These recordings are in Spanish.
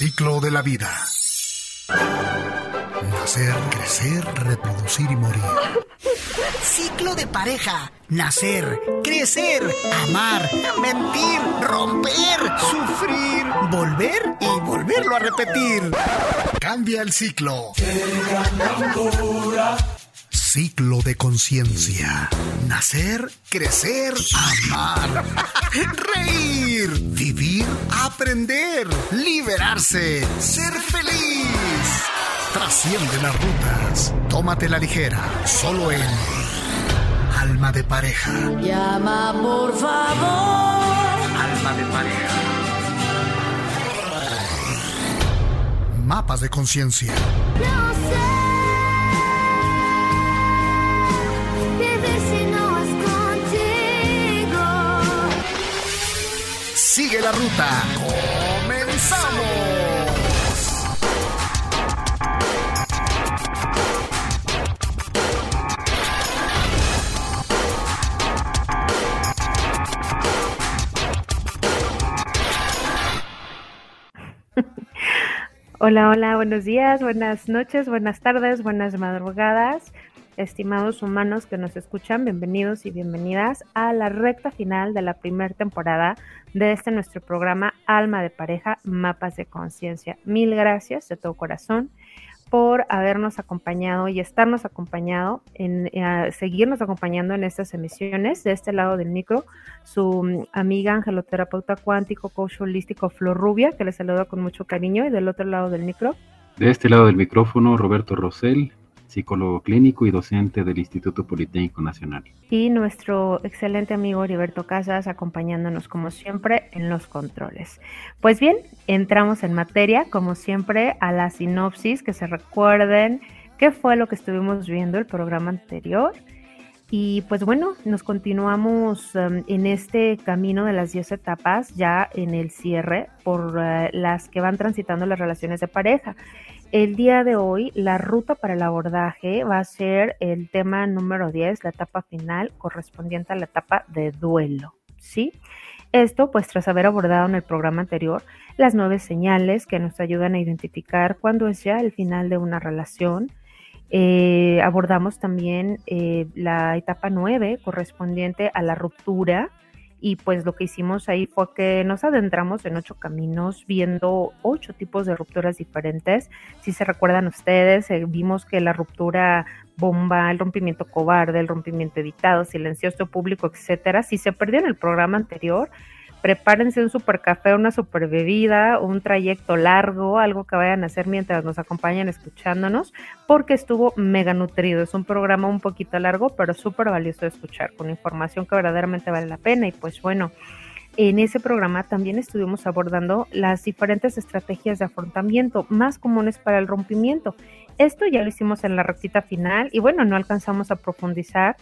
ciclo de la vida. Nacer, crecer, reproducir y morir. Ciclo de pareja. Nacer, crecer, amar, mentir, romper, sufrir, volver y volverlo a repetir. Cambia el ciclo. Ciclo de conciencia. Nacer, crecer, amar, reír, vivir, aprender, liberarse, ser feliz. Trasciende las rutas. Tómate la ligera. Solo en Alma de pareja. Llama por favor. Alma de pareja. Mapas de conciencia. No Sigue la ruta. ¡Comenzamos! Hola, hola, buenos días, buenas noches, buenas tardes, buenas madrugadas, estimados humanos que nos escuchan, bienvenidos y bienvenidas a la recta final de la primera temporada de este nuestro programa Alma de Pareja, Mapas de Conciencia. Mil gracias de todo corazón por habernos acompañado y estarnos acompañado, en eh, seguirnos acompañando en estas emisiones. De este lado del micro, su mm, amiga angeloterapeuta cuántico, coach holístico Flor Rubia, que le saludo con mucho cariño, y del otro lado del micro. De este lado del micrófono, Roberto Rosell, psicólogo clínico y docente del Instituto Politécnico Nacional. Y nuestro excelente amigo Heriberto Casas acompañándonos como siempre en los controles. Pues bien, entramos en materia, como siempre, a la sinopsis, que se recuerden qué fue lo que estuvimos viendo el programa anterior. Y pues bueno, nos continuamos um, en este camino de las 10 etapas, ya en el cierre, por uh, las que van transitando las relaciones de pareja. El día de hoy, la ruta para el abordaje va a ser el tema número 10, la etapa final correspondiente a la etapa de duelo, ¿sí? Esto, pues tras haber abordado en el programa anterior las nueve señales que nos ayudan a identificar cuándo es ya el final de una relación. Eh, abordamos también eh, la etapa 9 correspondiente a la ruptura, y pues lo que hicimos ahí fue que nos adentramos en ocho caminos viendo ocho tipos de rupturas diferentes. Si se recuerdan ustedes, eh, vimos que la ruptura bomba, el rompimiento cobarde, el rompimiento evitado, silencioso público, etcétera, si se perdió en el programa anterior, prepárense un super café, una super bebida, un trayecto largo, algo que vayan a hacer mientras nos acompañan escuchándonos, porque estuvo mega nutrido. Es un programa un poquito largo, pero súper valioso de escuchar, con información que verdaderamente vale la pena. Y pues bueno, en ese programa también estuvimos abordando las diferentes estrategias de afrontamiento más comunes para el rompimiento. Esto ya lo hicimos en la rectita final y bueno, no alcanzamos a profundizar,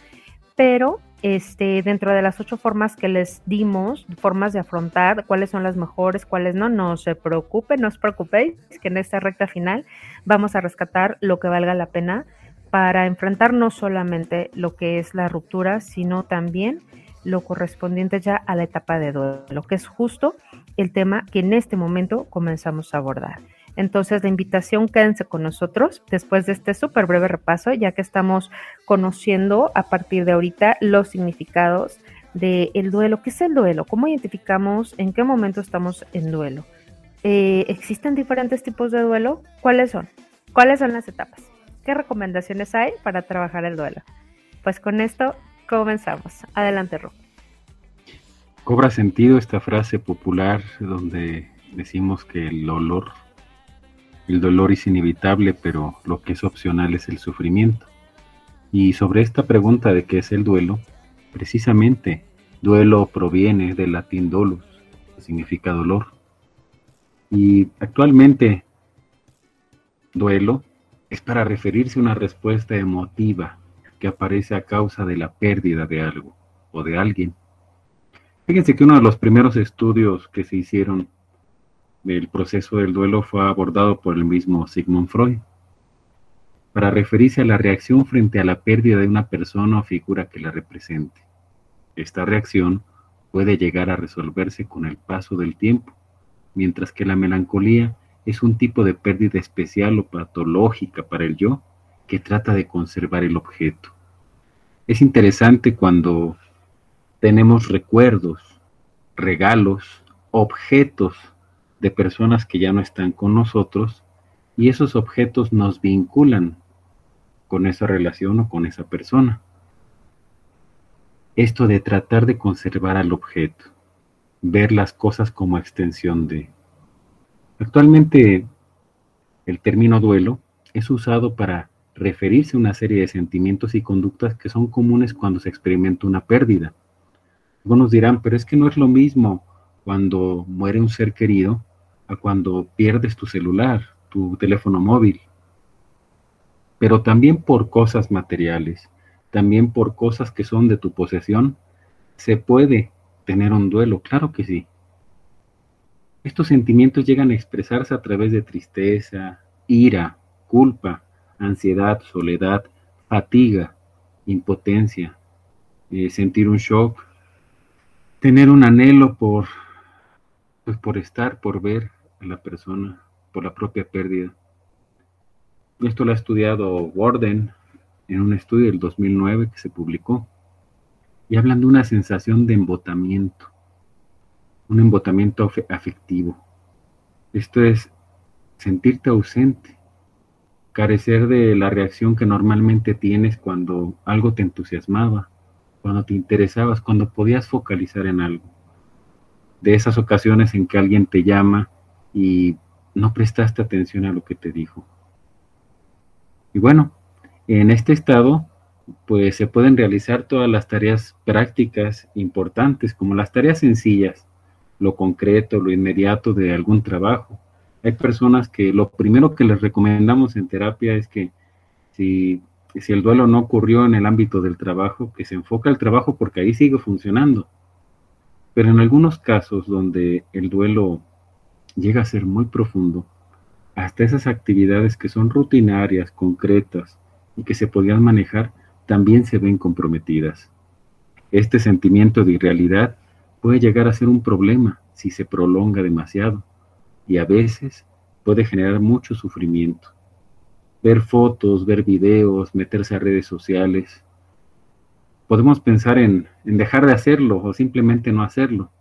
pero este, dentro de las ocho formas que les dimos, formas de afrontar, cuáles son las mejores, cuáles no, no se preocupen, no os preocupéis, que en esta recta final vamos a rescatar lo que valga la pena para enfrentar no solamente lo que es la ruptura, sino también lo correspondiente ya a la etapa de duelo, que es justo el tema que en este momento comenzamos a abordar. Entonces, la invitación, quédense con nosotros después de este súper breve repaso, ya que estamos conociendo a partir de ahorita los significados del duelo. ¿Qué es el duelo? ¿Cómo identificamos en qué momento estamos en duelo? Eh, ¿Existen diferentes tipos de duelo? ¿Cuáles son? ¿Cuáles son las etapas? ¿Qué recomendaciones hay para trabajar el duelo? Pues con esto comenzamos. Adelante, Ru. Cobra sentido esta frase popular donde decimos que el olor el dolor es inevitable, pero lo que es opcional es el sufrimiento. Y sobre esta pregunta de qué es el duelo, precisamente duelo proviene del latín dolus, que significa dolor. Y actualmente duelo es para referirse a una respuesta emotiva que aparece a causa de la pérdida de algo o de alguien. Fíjense que uno de los primeros estudios que se hicieron el proceso del duelo fue abordado por el mismo Sigmund Freud, para referirse a la reacción frente a la pérdida de una persona o figura que la represente. Esta reacción puede llegar a resolverse con el paso del tiempo, mientras que la melancolía es un tipo de pérdida especial o patológica para el yo que trata de conservar el objeto. Es interesante cuando tenemos recuerdos, regalos, objetos de personas que ya no están con nosotros y esos objetos nos vinculan con esa relación o con esa persona. Esto de tratar de conservar al objeto, ver las cosas como extensión de. Actualmente el término duelo es usado para referirse a una serie de sentimientos y conductas que son comunes cuando se experimenta una pérdida. Algunos dirán, pero es que no es lo mismo cuando muere un ser querido a cuando pierdes tu celular, tu teléfono móvil. Pero también por cosas materiales, también por cosas que son de tu posesión, se puede tener un duelo, claro que sí. Estos sentimientos llegan a expresarse a través de tristeza, ira, culpa, ansiedad, soledad, fatiga, impotencia, eh, sentir un shock, tener un anhelo por, pues por estar, por ver a la persona, por la propia pérdida. Esto lo ha estudiado Warden en un estudio del 2009 que se publicó y hablan de una sensación de embotamiento, un embotamiento afectivo. Esto es sentirte ausente, carecer de la reacción que normalmente tienes cuando algo te entusiasmaba, cuando te interesabas, cuando podías focalizar en algo. De esas ocasiones en que alguien te llama y no prestaste atención a lo que te dijo. Y bueno, en este estado, pues se pueden realizar todas las tareas prácticas importantes, como las tareas sencillas, lo concreto, lo inmediato de algún trabajo. Hay personas que lo primero que les recomendamos en terapia es que si, si el duelo no ocurrió en el ámbito del trabajo, que se enfoque al trabajo porque ahí sigue funcionando. Pero en algunos casos donde el duelo llega a ser muy profundo, hasta esas actividades que son rutinarias, concretas y que se podían manejar, también se ven comprometidas. Este sentimiento de irrealidad puede llegar a ser un problema si se prolonga demasiado y a veces puede generar mucho sufrimiento. Ver fotos, ver videos, meterse a redes sociales. Podemos pensar en, en dejar de hacerlo o simplemente no hacerlo,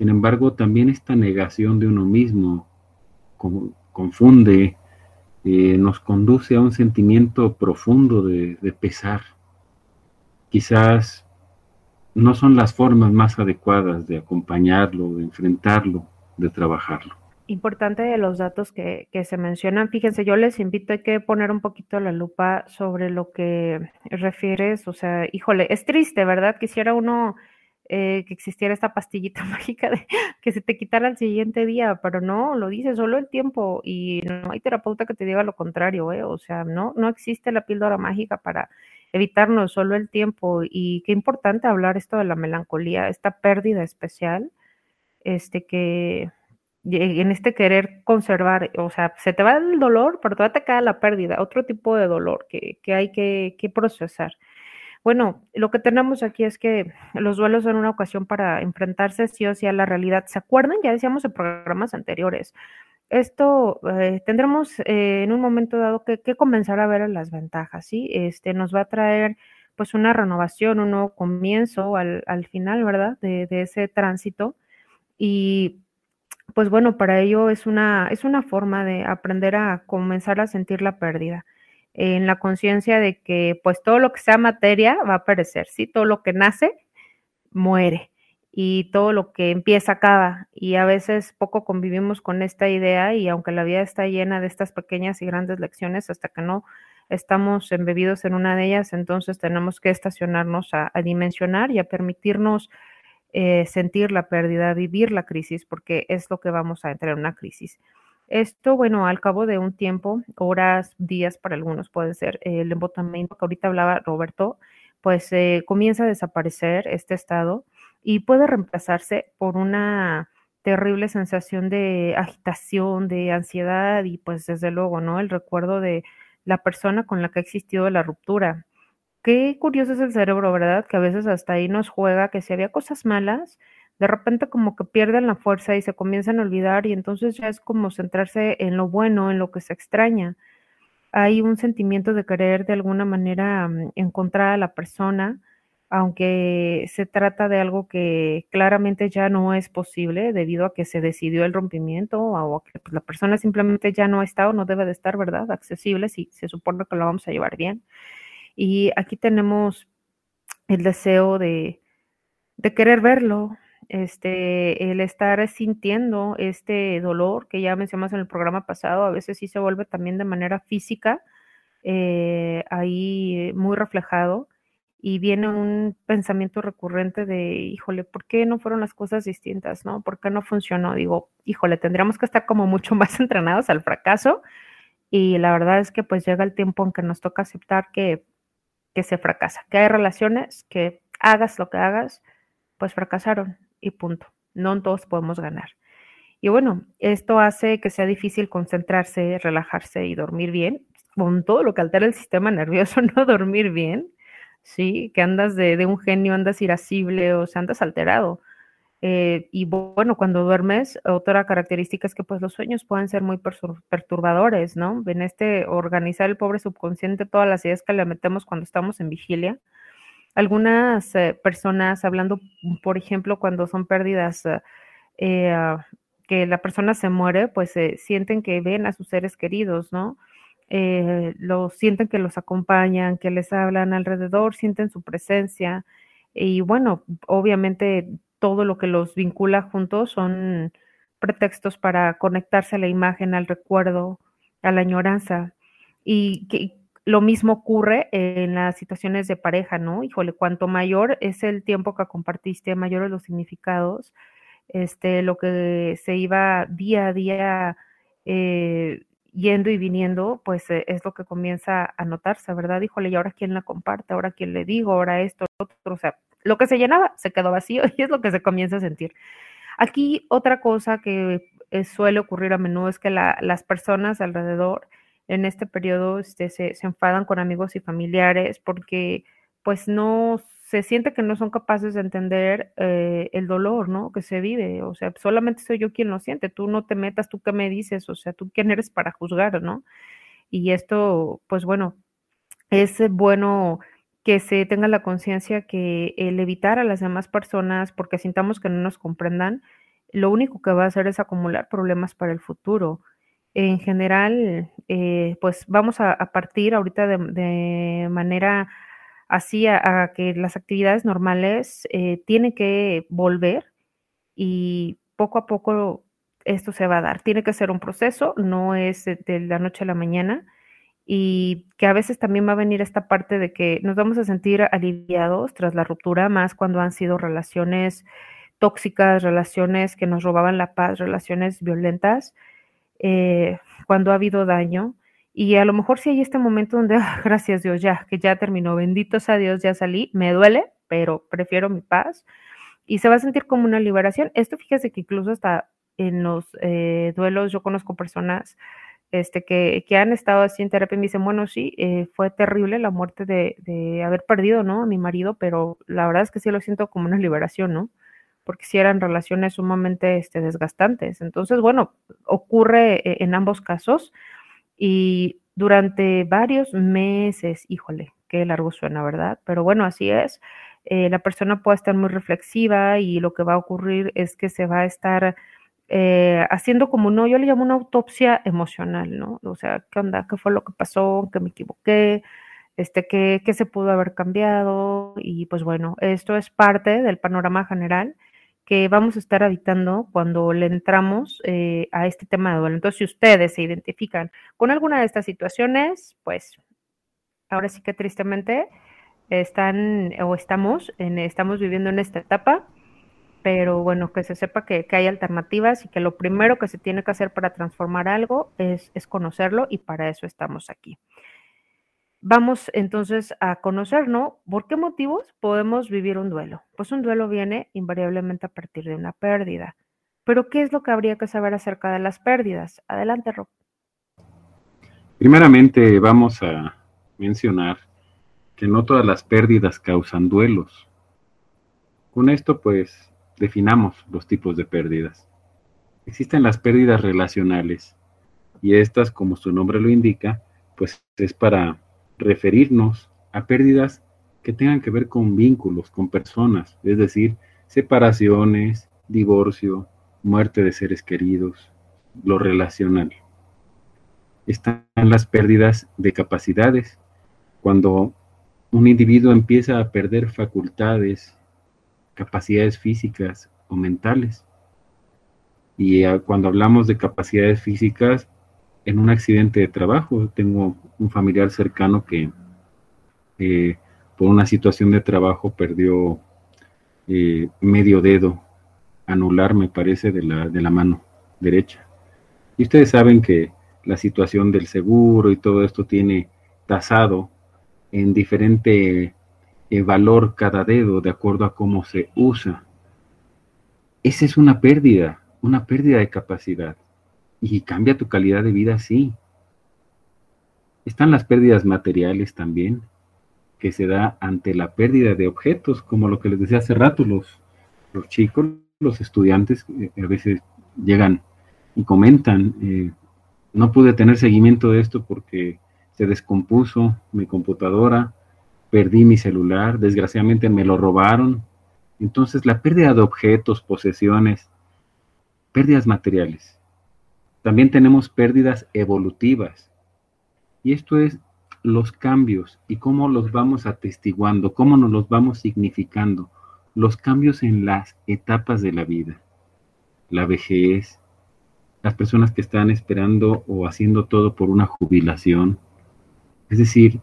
sin embargo, también esta negación de uno mismo confunde, eh, nos conduce a un sentimiento profundo de, pesar. Quizás no son las formas más adecuadas de acompañarlo, de enfrentarlo, de trabajarlo importante los datos que, que, se mencionan. Fíjense, yo les invito a que poner un poquito la lupa sobre lo que refieres. O sea, híjole, es triste, ¿verdad? Quisiera uno eh, que existiera esta pastillita mágica de que se te quitara el siguiente día, pero no, lo dice solo el tiempo y no hay terapeuta que te diga lo contrario, ¿eh? o sea, no, no existe la píldora mágica para evitarnos solo el tiempo y qué importante hablar esto de la melancolía, esta pérdida especial, este que en este querer conservar, o sea, se te va el dolor, pero todavía te queda la pérdida, otro tipo de dolor que, que hay que, que procesar. Bueno, lo que tenemos aquí es que los duelos son una ocasión para enfrentarse sí o sí a la realidad. ¿Se acuerdan? Ya decíamos en programas anteriores. Esto eh, tendremos eh, en un momento dado que, comenzar a ver las ventajas, ¿sí? Este nos va a traer pues una renovación, un nuevo comienzo al, final, ¿verdad? De, de, ese tránsito. Y pues bueno, para ello es una, es una forma de aprender a comenzar a sentir la pérdida en la conciencia de que pues todo lo que sea materia va a perecer, ¿sí? Todo lo que nace muere y todo lo que empieza acaba y a veces poco convivimos con esta idea y aunque la vida está llena de estas pequeñas y grandes lecciones hasta que no estamos embebidos en una de ellas, entonces tenemos que estacionarnos a, dimensionar y a permitirnos eh, sentir la pérdida, vivir la crisis, porque es lo que vamos a entrar en una crisis. Esto, bueno, al cabo de un tiempo, horas, días para algunos puede ser, el embotamiento que ahorita hablaba Roberto, pues eh, comienza a desaparecer este estado y puede reemplazarse por una terrible sensación de agitación, de ansiedad y pues desde luego, ¿no? El recuerdo de la persona con la que ha existido la ruptura. Qué curioso es el cerebro, ¿verdad? Que a veces hasta ahí nos juega que si había cosas malas, de repente como que pierden la fuerza y se comienzan a olvidar y entonces ya es como centrarse en lo bueno, en lo que se extraña. Hay un sentimiento de querer de alguna manera mm, encontrar a la persona, aunque se trata de algo que claramente ya no es posible debido a que se decidió el rompimiento o a que pues, la persona simplemente ya no está o no debe de estar, ¿verdad? Accesible si se supone que lo vamos a llevar bien. Y aquí tenemos el deseo de, de querer verlo, este, el estar sintiendo este dolor que ya mencionamos en el programa pasado, a veces sí se vuelve también de manera física, eh, ahí muy reflejado, y viene un pensamiento recurrente de, híjole, ¿por qué no fueron las cosas distintas? ¿No? ¿Por qué no funcionó? Digo, híjole, tendríamos que estar como mucho más entrenados al fracaso, y la verdad es que pues llega el tiempo en que nos toca aceptar que, que se fracasa, que hay relaciones que hagas lo que hagas, pues fracasaron y punto. No todos podemos ganar. Y bueno, esto hace que sea difícil concentrarse, relajarse y dormir bien, con todo lo que altera el sistema nervioso, no dormir bien, ¿sí? Que andas de, un genio, andas irascible o sea, andas alterado. Eh, y bueno, cuando duermes, otra característica es que pues los sueños pueden ser muy perturbadores, ¿no? En este organizar el pobre subconsciente todas las ideas que le metemos cuando estamos en vigilia, algunas eh, personas, hablando, por ejemplo, cuando son pérdidas, eh, eh, ah, que la persona se muere, pues sienten que ven a sus seres queridos, ¿no? los sienten que los acompañan, que les hablan alrededor, sienten su presencia. Y bueno, obviamente todo lo que los vincula juntos son pretextos para conectarse a la imagen, al recuerdo, a la añoranza. Y que, lo mismo ocurre en las situaciones de pareja, ¿no? Híjole, cuanto mayor es el tiempo que compartiste, mayores los significados, este, lo que se iba día a día eh, yendo y viniendo, pues eh, es lo que comienza a notarse, ¿verdad? Híjole, ¿y ahora quién la comparte? ¿Ahora quién le digo? ¿Ahora esto? Otro? O sea, lo que se llenaba se quedó vacío y es lo que se comienza a sentir. Aquí otra cosa que eh, suele ocurrir a menudo es que las personas alrededor en este periodo este, se, enfadan con amigos y familiares porque pues no se siente que no son capaces de entender eh, el dolor, ¿no? Que se vive, o sea, solamente soy yo quien lo siente, tú no te metas, tú qué me dices, o sea, tú quién eres para juzgar, ¿no? Y esto, pues bueno, es bueno que se tenga la conciencia que el evitar a las demás personas porque sintamos que no nos comprendan, lo único que va a hacer es acumular problemas para el futuro en general, eh, pues vamos a, partir ahorita de, manera así a, que las actividades normales eh, tienen que volver y poco a poco esto se va a dar. Tiene que ser un proceso, no es de la noche a la mañana y que a veces también va a venir esta parte de que nos vamos a sentir aliviados tras la ruptura, más cuando han sido relaciones tóxicas, relaciones que nos robaban la paz, relaciones violentas eh, cuando ha habido daño. Y a lo mejor si hay este momento donde, ah, gracias Dios, ya, que ya terminó, bendito sea Dios, ya salí, me duele, pero prefiero mi paz. Y se va a sentir como una liberación. Esto fíjese que incluso hasta en los eh, duelos yo conozco personas este, que, que, han estado así en terapia y me dicen, bueno, sí, eh, fue terrible la muerte de, de, haber perdido, ¿no? A mi marido, pero la verdad es que sí lo siento como una liberación, ¿no? Porque si eran relaciones sumamente este, desgastantes. Entonces, bueno, ocurre eh, en ambos casos y durante varios meses, híjole, qué largo suena, ¿verdad? Pero bueno, así es. Eh, la persona puede estar muy reflexiva y lo que va a ocurrir es que se va a estar eh, haciendo como no, yo le llamo una autopsia emocional, ¿no? O sea, ¿qué onda? ¿Qué fue lo que pasó? ¿Qué me equivoqué? Este, ¿qué, ¿Qué se pudo haber cambiado? Y pues bueno, esto es parte del panorama general que vamos a estar habitando cuando le entramos eh, a este tema de duelo. Entonces, si ustedes se identifican con alguna de estas situaciones, pues ahora sí que tristemente están o estamos, en, estamos viviendo en esta etapa, pero bueno, que se sepa que, que, hay alternativas y que lo primero que se tiene que hacer para transformar algo es, es conocerlo y para eso estamos aquí. Vamos entonces a conocer, ¿no? ¿Por qué motivos podemos vivir un duelo? Pues un duelo viene invariablemente a partir de una pérdida. Pero ¿qué es lo que habría que saber acerca de las pérdidas? Adelante, Rob. Primeramente vamos a mencionar que no todas las pérdidas causan duelos. Con esto pues definamos los tipos de pérdidas. Existen las pérdidas relacionales y estas, como su nombre lo indica, pues es para referirnos a pérdidas que tengan que ver con vínculos, con personas, es decir, separaciones, divorcio, muerte de seres queridos, lo relacional. Están las pérdidas de capacidades, cuando un individuo empieza a perder facultades, capacidades físicas o mentales. Y cuando hablamos de capacidades físicas, en un accidente de trabajo, tengo un familiar cercano que eh, por una situación de trabajo perdió eh, medio dedo anular, me parece, de la, de la mano derecha. Y ustedes saben que la situación del seguro y todo esto tiene tasado en diferente eh, valor cada dedo de acuerdo a cómo se usa. Esa es una pérdida, una pérdida de capacidad. Y cambia tu calidad de vida, sí. Están las pérdidas materiales también, que se da ante la pérdida de objetos, como lo que les decía hace rato, los, los chicos, los estudiantes, eh, a veces llegan y comentan, eh, no pude tener seguimiento de esto porque se descompuso mi computadora, perdí mi celular, desgraciadamente me lo robaron. Entonces la pérdida de objetos, posesiones, pérdidas materiales. También tenemos pérdidas evolutivas. Y esto es los cambios y cómo los vamos atestiguando, cómo nos los vamos significando, los cambios en las etapas de la vida, la vejez, las personas que están esperando o haciendo todo por una jubilación, es decir,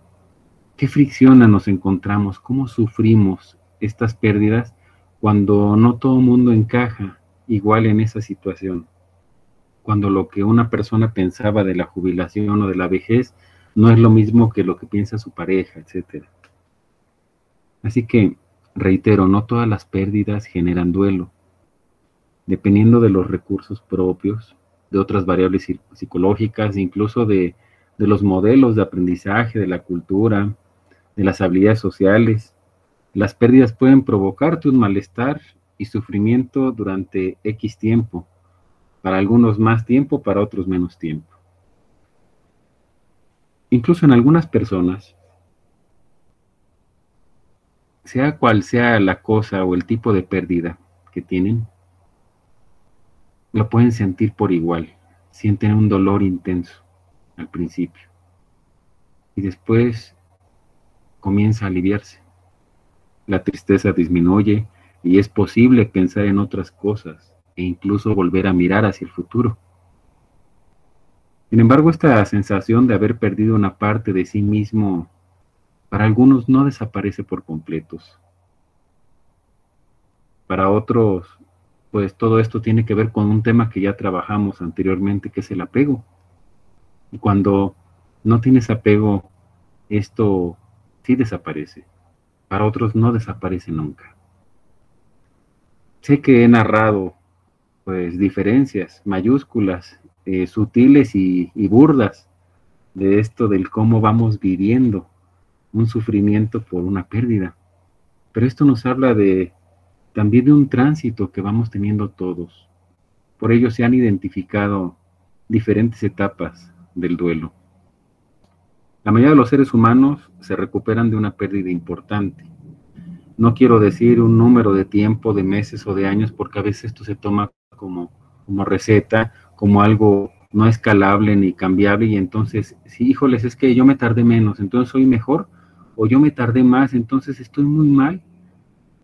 ¿qué fricción nos encontramos? ¿Cómo sufrimos estas pérdidas cuando no todo el mundo encaja igual en esa situación? Cuando lo que una persona pensaba de la jubilación o de la vejez no es lo mismo que lo que piensa su pareja, etc. Así que, reitero, no todas las pérdidas generan duelo. Dependiendo de los recursos propios, de otras variables psicológicas, incluso de de los modelos de aprendizaje, de la cultura, de las habilidades sociales. Las pérdidas pueden provocarte un malestar y sufrimiento durante X tiempo, para algunos más tiempo, para otros menos tiempo. Incluso en algunas personas, sea cual sea la cosa o el tipo de pérdida que tienen, lo pueden sentir por igual, sienten un dolor intenso al principio. Y después comienza a aliviarse. La tristeza disminuye y es posible pensar en otras cosas e incluso volver a mirar hacia el futuro. Sin embargo, esta sensación de haber perdido una parte de sí mismo para algunos no desaparece por completos. Para otros, pues todo esto tiene que ver con un tema que ya trabajamos anteriormente, que es el apego. Y cuando no tienes apego, esto sí desaparece. Para otros no desaparece nunca. Sé que he narrado pues diferencias mayúsculas, eh, sutiles y, y burdas de esto del cómo vamos viviendo un sufrimiento por una pérdida. Pero esto nos habla de también de un tránsito que vamos teniendo todos. Por ello se han identificado diferentes etapas del duelo. La mayoría de los seres humanos se recuperan de una pérdida importante. No quiero decir un número de tiempo, de meses o de años, porque a veces esto se toma como, como receta, como algo no escalable ni cambiable, y entonces, sí, híjoles, es que yo me tardé menos, entonces soy mejor, o yo me tardé más, entonces estoy muy mal,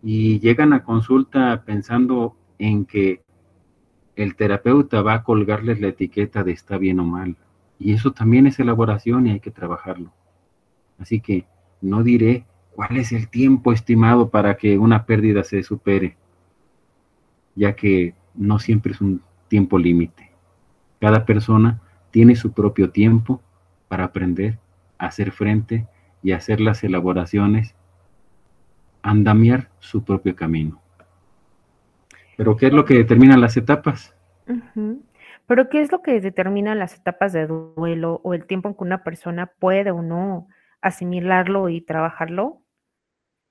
y llegan a consulta pensando en que el terapeuta va a colgarles la etiqueta de está bien o mal. Y eso también es elaboración y hay que trabajarlo. Así que no diré cuál es el tiempo estimado para que una pérdida se supere, ya que no siempre es un tiempo límite. Cada persona tiene su propio tiempo para aprender hacer frente y hacer las elaboraciones, andamiar su propio camino. Pero ¿qué es lo que determina las etapas? Pero ¿qué es lo que determina las etapas de duelo o el tiempo en que una persona puede o no asimilarlo y trabajarlo?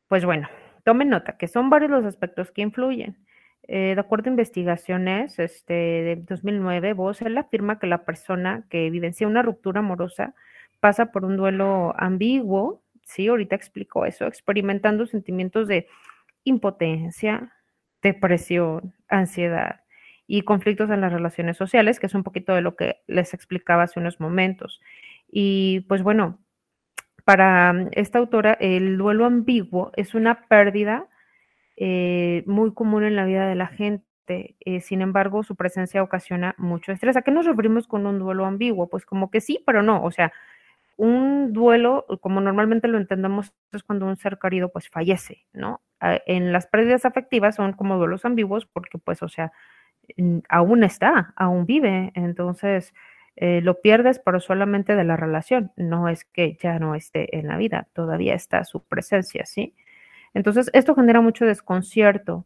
Pues bueno, tomen nota que son varios los aspectos que influyen. Eh, de acuerdo a investigaciones este, de 2009, Bosel afirma que la persona que evidencia una ruptura amorosa pasa por un duelo ambiguo, sí, ahorita explico eso, experimentando sentimientos de impotencia, depresión, ansiedad y conflictos en las relaciones sociales, que es un poquito de lo que les explicaba hace unos momentos. Y pues bueno, para esta autora, el duelo ambiguo es una pérdida eh, muy común en la vida de la gente. Eh, sin embargo, su presencia ocasiona mucho estrés. ¿A qué nos referimos con un duelo ambiguo? Pues como que sí, pero no. O sea, un duelo, como normalmente lo entendemos, es cuando un ser querido pues fallece, ¿no? En las pérdidas afectivas son como duelos ambiguos porque pues, o sea, aún está, aún vive. Entonces, eh, lo pierdes, pero solamente de la relación. No es que ya no esté en la vida, todavía está su presencia, ¿sí? Entonces, esto genera mucho desconcierto.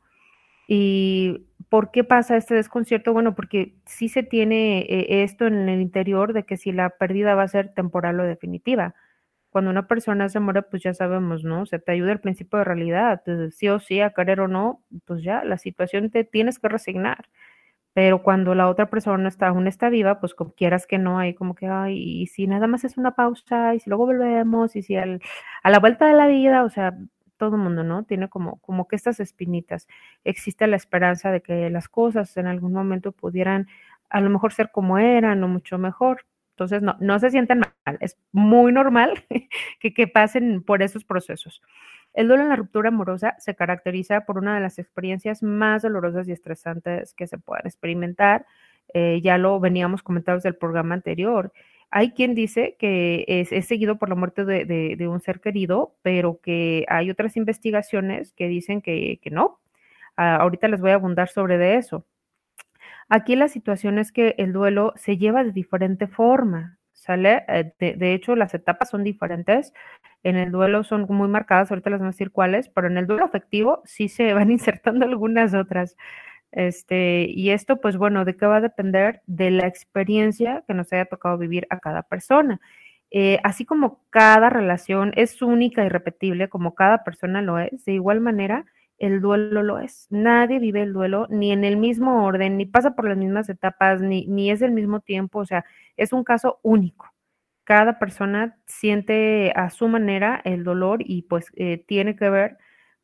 ¿Y por qué pasa este desconcierto? Bueno, porque sí se tiene eh, esto en el interior de que si la pérdida va a ser temporal o definitiva. Cuando una persona se muere, pues ya sabemos, ¿no? Se te ayuda el principio de realidad, sí o sí, a querer o no, pues ya la situación te tienes que resignar. Pero cuando la otra persona está, aún está viva, pues como quieras que no, hay como que, ay, y si nada más es una pausa, y si luego volvemos, y si a la vuelta de la vida, o sea, todo el mundo, ¿no? Tiene como, como que estas espinitas. Existe la esperanza de que las cosas en algún momento pudieran a lo mejor ser como eran o mucho mejor. Entonces, no, no se sientan mal. Es muy normal que, que pasen por esos procesos. El duelo en la ruptura amorosa se caracteriza por una de las experiencias más dolorosas y estresantes que se puedan experimentar. Eh, ya lo veníamos comentando desde el programa anterior. Hay quien dice que es, seguido por la muerte de, un ser querido, pero que hay otras investigaciones que dicen que, no. Ah, ahorita les voy a abundar sobre de eso. Aquí la situación es que el duelo se lleva de diferente forma, ¿sale? Eh, de, hecho, las etapas son diferentes. En el duelo son muy marcadas, ahorita las voy a decir cuáles, pero en el duelo afectivo sí se van insertando algunas otras. Este, y esto, pues bueno, ¿de qué va a depender? De la experiencia que nos haya tocado vivir a cada persona. Eh, así como cada relación es única y repetible, como cada persona lo es, de igual manera, el duelo lo es. Nadie vive el duelo ni en el mismo orden, ni pasa por las mismas etapas, ni, ni es del mismo tiempo, o sea, es un caso único. Cada persona siente a su manera el dolor y pues eh, tiene que ver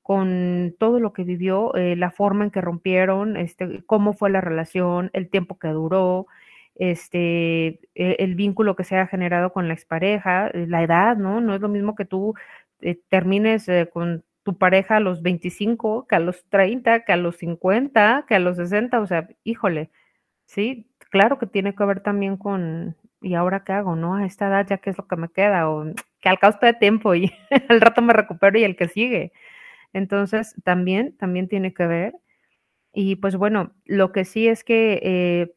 con todo lo que vivió, eh, la forma en que rompieron, este, cómo fue la relación, el tiempo que duró, este, e, el vínculo que se ha generado con la expareja, eh, la edad, ¿no? No es lo mismo que tú eh, termines con tu pareja a los 25, que a los 30, que a los 50, que a los 60, o sea, híjole, sí, claro que tiene que ver también con, ¿y ahora qué hago, no? A esta edad ya qué es lo que me queda, o que al cabo de tiempo y al rato me recupero y el que sigue. Entonces, también, también tiene que ver. Y pues bueno, lo que sí es que eh,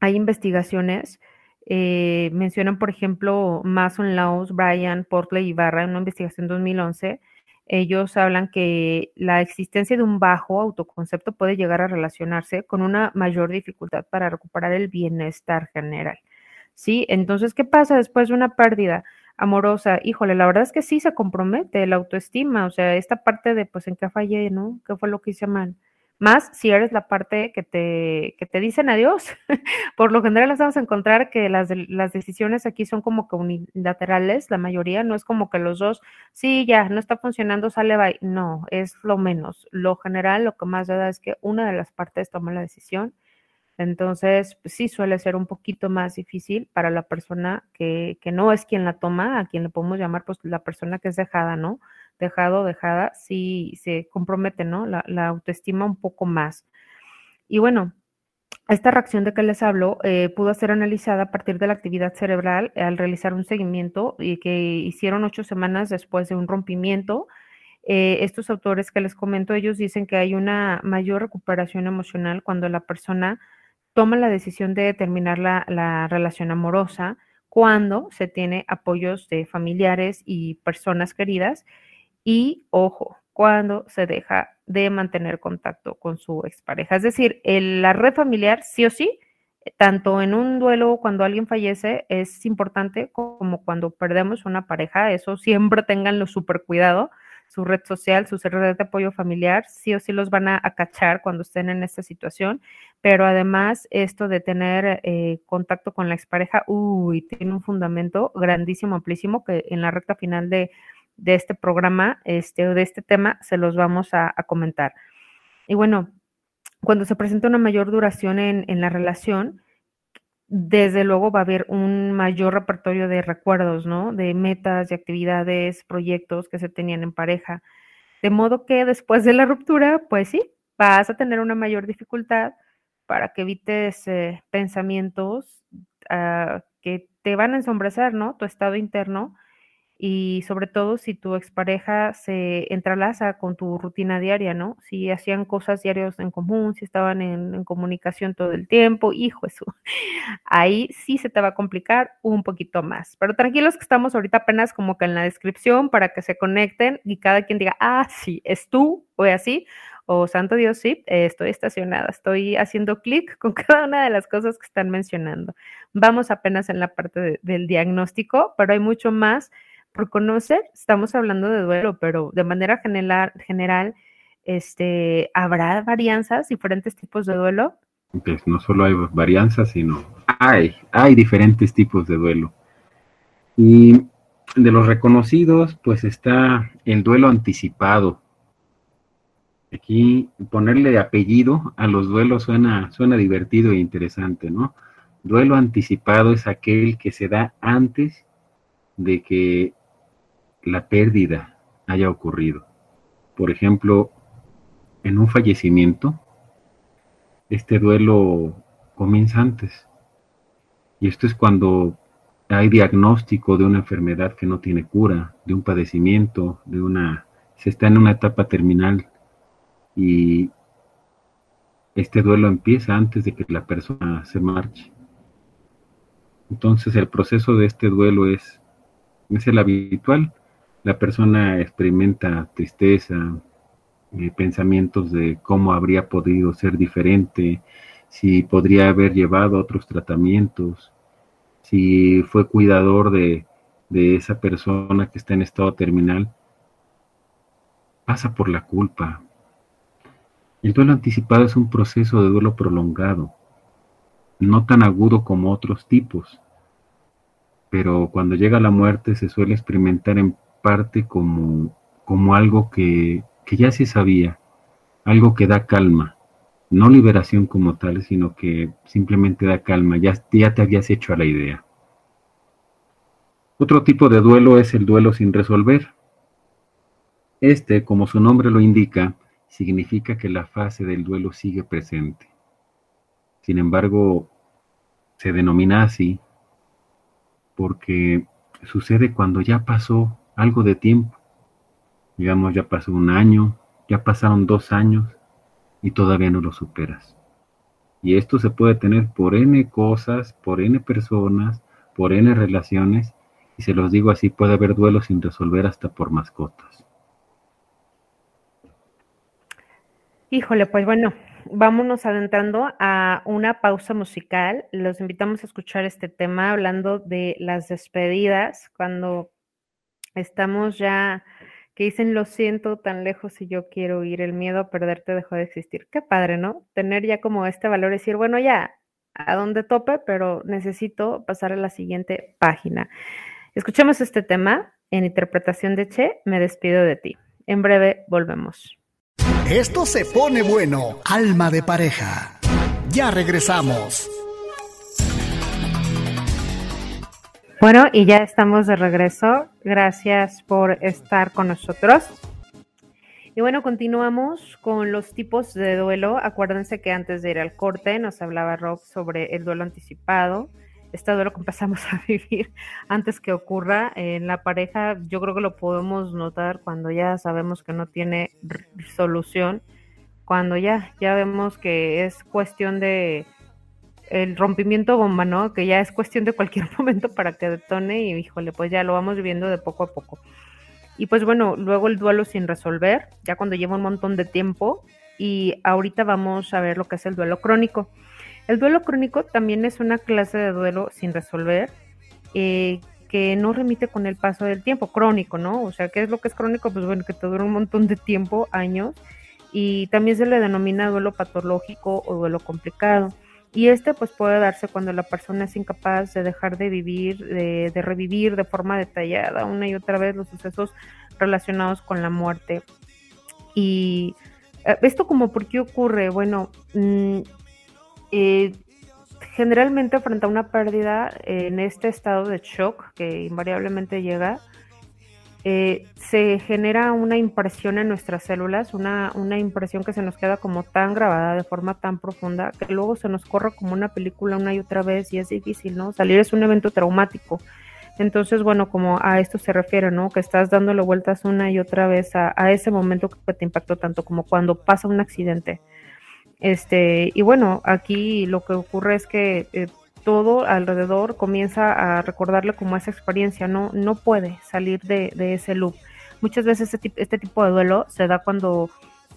hay investigaciones, eh, mencionan por ejemplo Mason Laws, Brian, Portley y Barra en una investigación 2011. Ellos hablan que la existencia de un bajo autoconcepto puede llegar a relacionarse con una mayor dificultad para recuperar el bienestar general. ¿Sí? Entonces, ¿qué pasa después de una pérdida? Amorosa, híjole, la verdad es que sí se compromete la autoestima, o sea, esta parte de pues en qué fallé, ¿no? ¿Qué fue lo que hice mal? Más si eres la parte que te, que te dicen adiós. Por lo general vamos a encontrar que las, las decisiones aquí son como que unilaterales, la mayoría, no es como que los dos, sí, ya, no está funcionando, sale, bye. No, es lo menos. Lo general, lo que más da es que una de las partes toma la decisión entonces, pues sí suele ser un poquito más difícil para la persona que, que, no es quien la toma, a quien le podemos llamar pues la persona que es dejada, ¿no? Dejado, dejada, sí se compromete, ¿no? La, autoestima un poco más. Y bueno, esta reacción de que les hablo eh, pudo ser analizada a partir de la actividad cerebral al realizar un seguimiento y que hicieron ocho semanas después de un rompimiento. Eh, estos autores que les comento, ellos dicen que hay una mayor recuperación emocional cuando la persona toma la decisión de terminar la, relación amorosa cuando se tiene apoyos de familiares y personas queridas y, ojo, cuando se deja de mantener contacto con su expareja. Es decir, la red familiar, sí o sí, tanto en un duelo cuando alguien fallece, es importante como cuando perdemos una pareja, eso siempre tenganlo súper cuidado, su red social, su red de apoyo familiar, sí o sí los van a, cachar cuando estén en esta situación, pero además esto de tener eh, contacto con la expareja, uy, tiene un fundamento grandísimo, amplísimo, que en la recta final de, este programa, este, de este tema, se los vamos a, comentar. Y bueno, cuando se presenta una mayor duración en la relación, desde luego va a haber un mayor repertorio de recuerdos, ¿no? De metas, de actividades, proyectos que se tenían en pareja. De modo que después de la ruptura, pues sí, vas a tener una mayor dificultad para que evites eh, pensamientos ah, que te van a ensombrecer, ¿no? Tu estado interno y sobre todo si tu expareja se entrelaza con tu rutina diaria, ¿no? Si hacían cosas diarias en común, si estaban en, comunicación todo el tiempo, hijo, eso, ahí sí se te va a complicar un poquito más. Pero tranquilos que estamos ahorita apenas como que en la descripción para que se conecten y cada quien diga, ah, sí, es tú o así, o santo Dios, sí, estoy estacionada, estoy haciendo clic con cada una de las cosas que están mencionando. Vamos apenas en la parte del diagnóstico, pero hay mucho más por estamos hablando de duelo, pero de manera general, general este, ¿habrá varianzas, diferentes tipos de duelo? Pues no solo hay varianzas, sino hay, hay diferentes tipos de duelo. Y de los reconocidos, pues está el duelo anticipado. Aquí ponerle apellido a los duelos suena, suena divertido e interesante, ¿no? Duelo anticipado es aquel que se da antes de que la pérdida haya ocurrido. Por ejemplo, en un fallecimiento, este duelo comienza antes. Y esto es cuando hay diagnóstico de una enfermedad que no tiene cura, de un padecimiento, de una se está en una etapa terminal y este duelo empieza antes de que la persona se marche. Entonces el proceso de este duelo es, es el habitual, la persona experimenta tristeza, eh, pensamientos de cómo habría podido ser diferente, si podría haber llevado otros tratamientos, si fue cuidador de, de esa persona que está en estado terminal, pasa por la culpa. El duelo anticipado es un proceso de duelo prolongado, no tan agudo como otros tipos, pero cuando llega la muerte se suele experimentar en parte como, como algo que, ya se sabía, algo que da calma, no liberación como tal, sino que simplemente da calma, ya, ya te habías hecho a la idea. Otro tipo de duelo es el duelo sin resolver. Este, como su nombre lo indica, significa que la fase del duelo sigue presente. Sin embargo, se denomina así porque sucede cuando ya pasó algo de tiempo. Digamos, ya pasó un año, ya pasaron dos años y todavía no lo superas. Y esto se puede tener por N cosas, por N personas, por N relaciones, y se los digo así, puede haber duelo sin resolver hasta por mascotas. Híjole, pues bueno, vámonos adentrando a una pausa musical. Los invitamos a escuchar este tema hablando de las despedidas, cuando Estamos ya, que dicen, lo siento tan lejos y yo quiero ir, el miedo a perderte dejó de existir. Qué padre, ¿no? Tener ya como este valor, decir, bueno, ya, a donde tope, pero necesito pasar a la siguiente página. Escuchemos este tema en interpretación de Che, me despido de ti. En breve volvemos. Esto se pone bueno, alma de pareja. Ya regresamos. Bueno, y ya estamos de regreso. Gracias por estar con nosotros. Y bueno, continuamos con los tipos de duelo. Acuérdense que antes de ir al corte nos hablaba Rob sobre el duelo anticipado. Este duelo que empezamos a vivir antes que ocurra en la pareja, yo creo que lo podemos notar cuando ya sabemos que no tiene solución, cuando ya, ya vemos que es cuestión de, el rompimiento bomba, ¿no? Que ya es cuestión de cualquier momento para que detone y híjole, pues ya lo vamos viviendo de poco a poco. Y pues bueno, luego el duelo sin resolver, ya cuando lleva un montón de tiempo y ahorita vamos a ver lo que es el duelo crónico. El duelo crónico también es una clase de duelo sin resolver eh, que no remite con el paso del tiempo, crónico, ¿no? O sea, ¿qué es lo que es crónico? Pues bueno, que te dura un montón de tiempo, años, y también se le denomina duelo patológico o duelo complicado. Y este pues puede darse cuando la persona es incapaz de dejar de vivir, de, de revivir de forma detallada una y otra vez los sucesos relacionados con la muerte. Y eh, esto como por qué ocurre, bueno, mm, eh, generalmente frente a una pérdida en este estado de shock que invariablemente llega, eh, se genera una impresión en nuestras células, una, una impresión que se nos queda como tan grabada de forma tan profunda que luego se nos corre como una película una y otra vez y es difícil, ¿no? Salir es un evento traumático. Entonces, bueno, como a esto se refiere, ¿no? Que estás dándole vueltas una y otra vez a, a ese momento que te impactó tanto como cuando pasa un accidente. Este, y bueno, aquí lo que ocurre es que eh, todo alrededor comienza a recordarle como esa experiencia, no, no puede salir de, ese loop. Muchas veces este, este, tipo de duelo se da cuando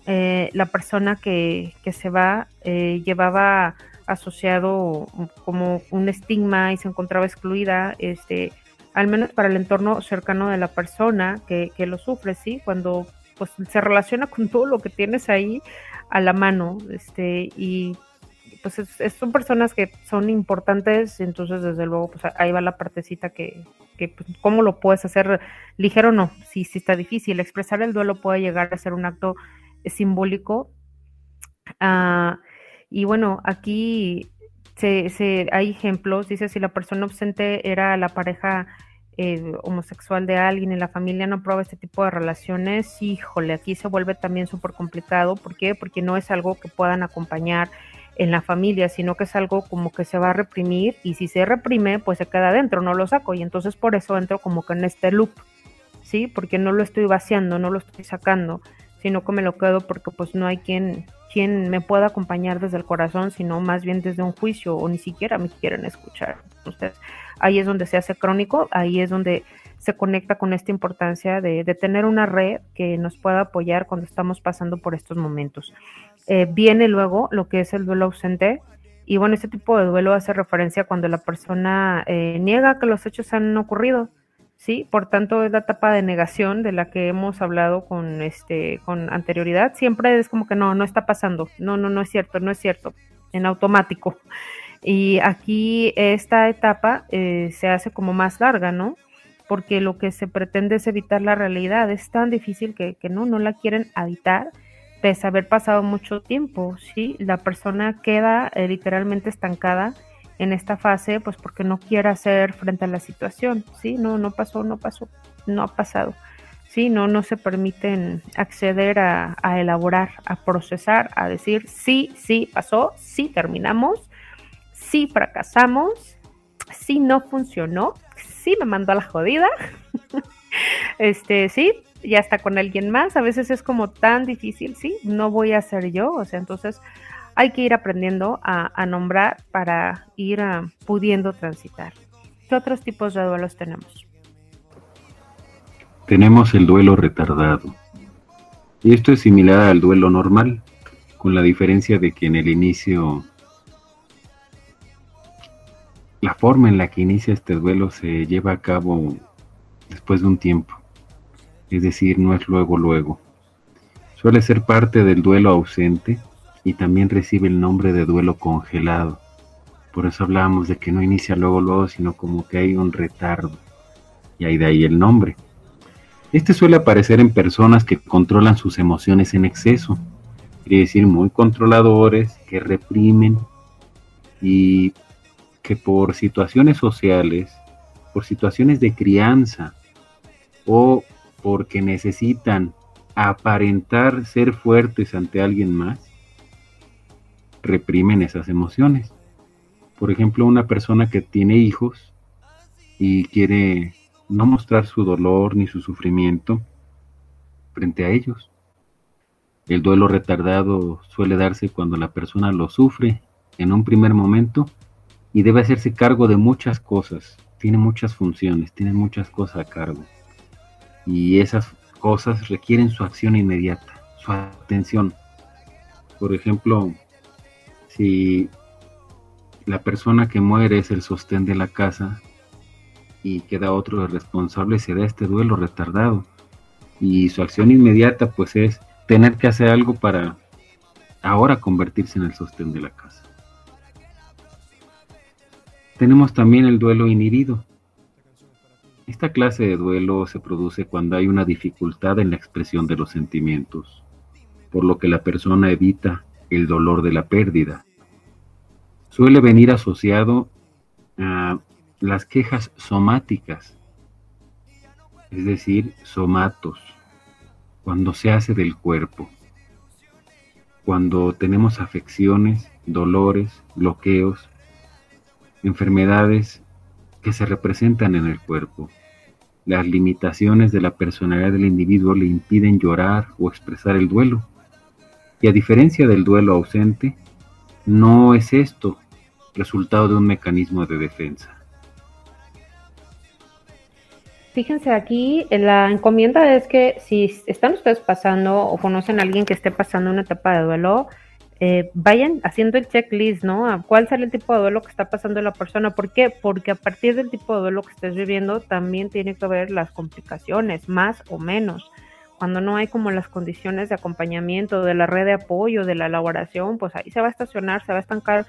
eh, la persona que, que se va eh, llevaba asociado como un estigma y se encontraba excluida, este, al menos para el entorno cercano de la persona que, que lo sufre, ¿sí? Cuando pues se relaciona con todo lo que tienes ahí a la mano, este, y pues es, son personas que son importantes, entonces desde luego pues ahí va la partecita que, pues, cómo lo puedes hacer ligero no, si, si está difícil, expresar el duelo puede llegar a ser un acto simbólico. Uh, y bueno, aquí se, se, hay ejemplos, dice si la persona ausente era la pareja eh, homosexual de alguien y la familia no aprueba este tipo de relaciones, híjole, aquí se vuelve también súper complicado. ¿Por qué? Porque no es algo que puedan acompañar en la familia, sino que es algo como que se va a reprimir y si se reprime, pues se queda adentro, no lo saco y entonces por eso entro como que en este loop, ¿sí? Porque no lo estoy vaciando, no lo estoy sacando, sino que me lo quedo porque pues no hay quien, quien me pueda acompañar desde el corazón, sino más bien desde un juicio o ni siquiera me quieren escuchar. Entonces, ahí es donde se hace crónico, ahí es donde se conecta con esta importancia de, de tener una red que nos pueda apoyar cuando estamos pasando por estos momentos. Eh, viene luego lo que es el duelo ausente, y bueno, este tipo de duelo hace referencia cuando la persona eh, niega que los hechos han ocurrido, ¿sí? Por tanto, es la etapa de negación de la que hemos hablado con, este, con anterioridad. Siempre es como que no, no está pasando, no, no, no es cierto, no es cierto, en automático. Y aquí esta etapa eh, se hace como más larga, ¿no? Porque lo que se pretende es evitar la realidad. Es tan difícil que, que no, no la quieren evitar, pese a haber pasado mucho tiempo, ¿sí? La persona queda eh, literalmente estancada en esta fase, pues porque no quiere hacer frente a la situación, ¿sí? No, no pasó, no pasó, no ha pasado. Sí, no, no se permiten acceder a, a elaborar, a procesar, a decir sí, sí pasó, sí terminamos, sí fracasamos, sí no funcionó, sí me mandó a la jodida, este, sí, ya está con alguien más, a veces es como tan difícil, sí, no voy a ser yo, o sea, entonces hay que ir aprendiendo a, nombrar para ir a, pudiendo transitar. ¿Qué otros tipos de duelos tenemos? Tenemos el duelo retardado. Y esto es similar al duelo normal, con la diferencia de que en el inicio la forma en la que inicia este duelo se lleva a cabo después de un tiempo, es decir, no es luego luego. Suele ser parte del duelo ausente y también recibe el nombre de duelo congelado. Por eso hablábamos de que no inicia luego luego, sino como que hay un retardo. Y ahí de ahí el nombre. Este suele aparecer en personas que controlan sus emociones en exceso, quiere decir muy controladores, que reprimen y que por situaciones sociales, por situaciones de crianza o porque necesitan aparentar ser fuertes ante alguien más, reprimen esas emociones. Por ejemplo, una persona que tiene hijos y quiere no mostrar su dolor ni su sufrimiento frente a ellos. El duelo retardado suele darse cuando la persona lo sufre en un primer momento y debe hacerse cargo de muchas cosas. Tiene muchas funciones, tiene muchas cosas a cargo. Y esas cosas requieren su acción inmediata, su atención. Por ejemplo, si la persona que muere es el sostén de la casa, y queda otro responsable, se da este duelo retardado. Y su acción inmediata pues es tener que hacer algo para ahora convertirse en el sostén de la casa. Tenemos también el duelo inhibido. Esta clase de duelo se produce cuando hay una dificultad en la expresión de los sentimientos, por lo que la persona evita el dolor de la pérdida. Suele venir asociado a las quejas somáticas, es decir, somatos, cuando se hace del cuerpo, cuando tenemos afecciones, dolores, bloqueos, enfermedades que se representan en el cuerpo. Las limitaciones de la personalidad del individuo le impiden llorar o expresar el duelo. Y a diferencia del duelo ausente, no es esto resultado de un mecanismo de defensa. Fíjense aquí, la encomienda es que si están ustedes pasando o conocen a alguien que esté pasando una etapa de duelo, eh, vayan haciendo el checklist, ¿no? ¿Cuál será el tipo de duelo que está pasando la persona? ¿Por qué? Porque a partir del tipo de duelo que estés viviendo también tiene que ver las complicaciones, más o menos. Cuando no hay como las condiciones de acompañamiento, de la red de apoyo, de la elaboración, pues ahí se va a estacionar, se va a estancar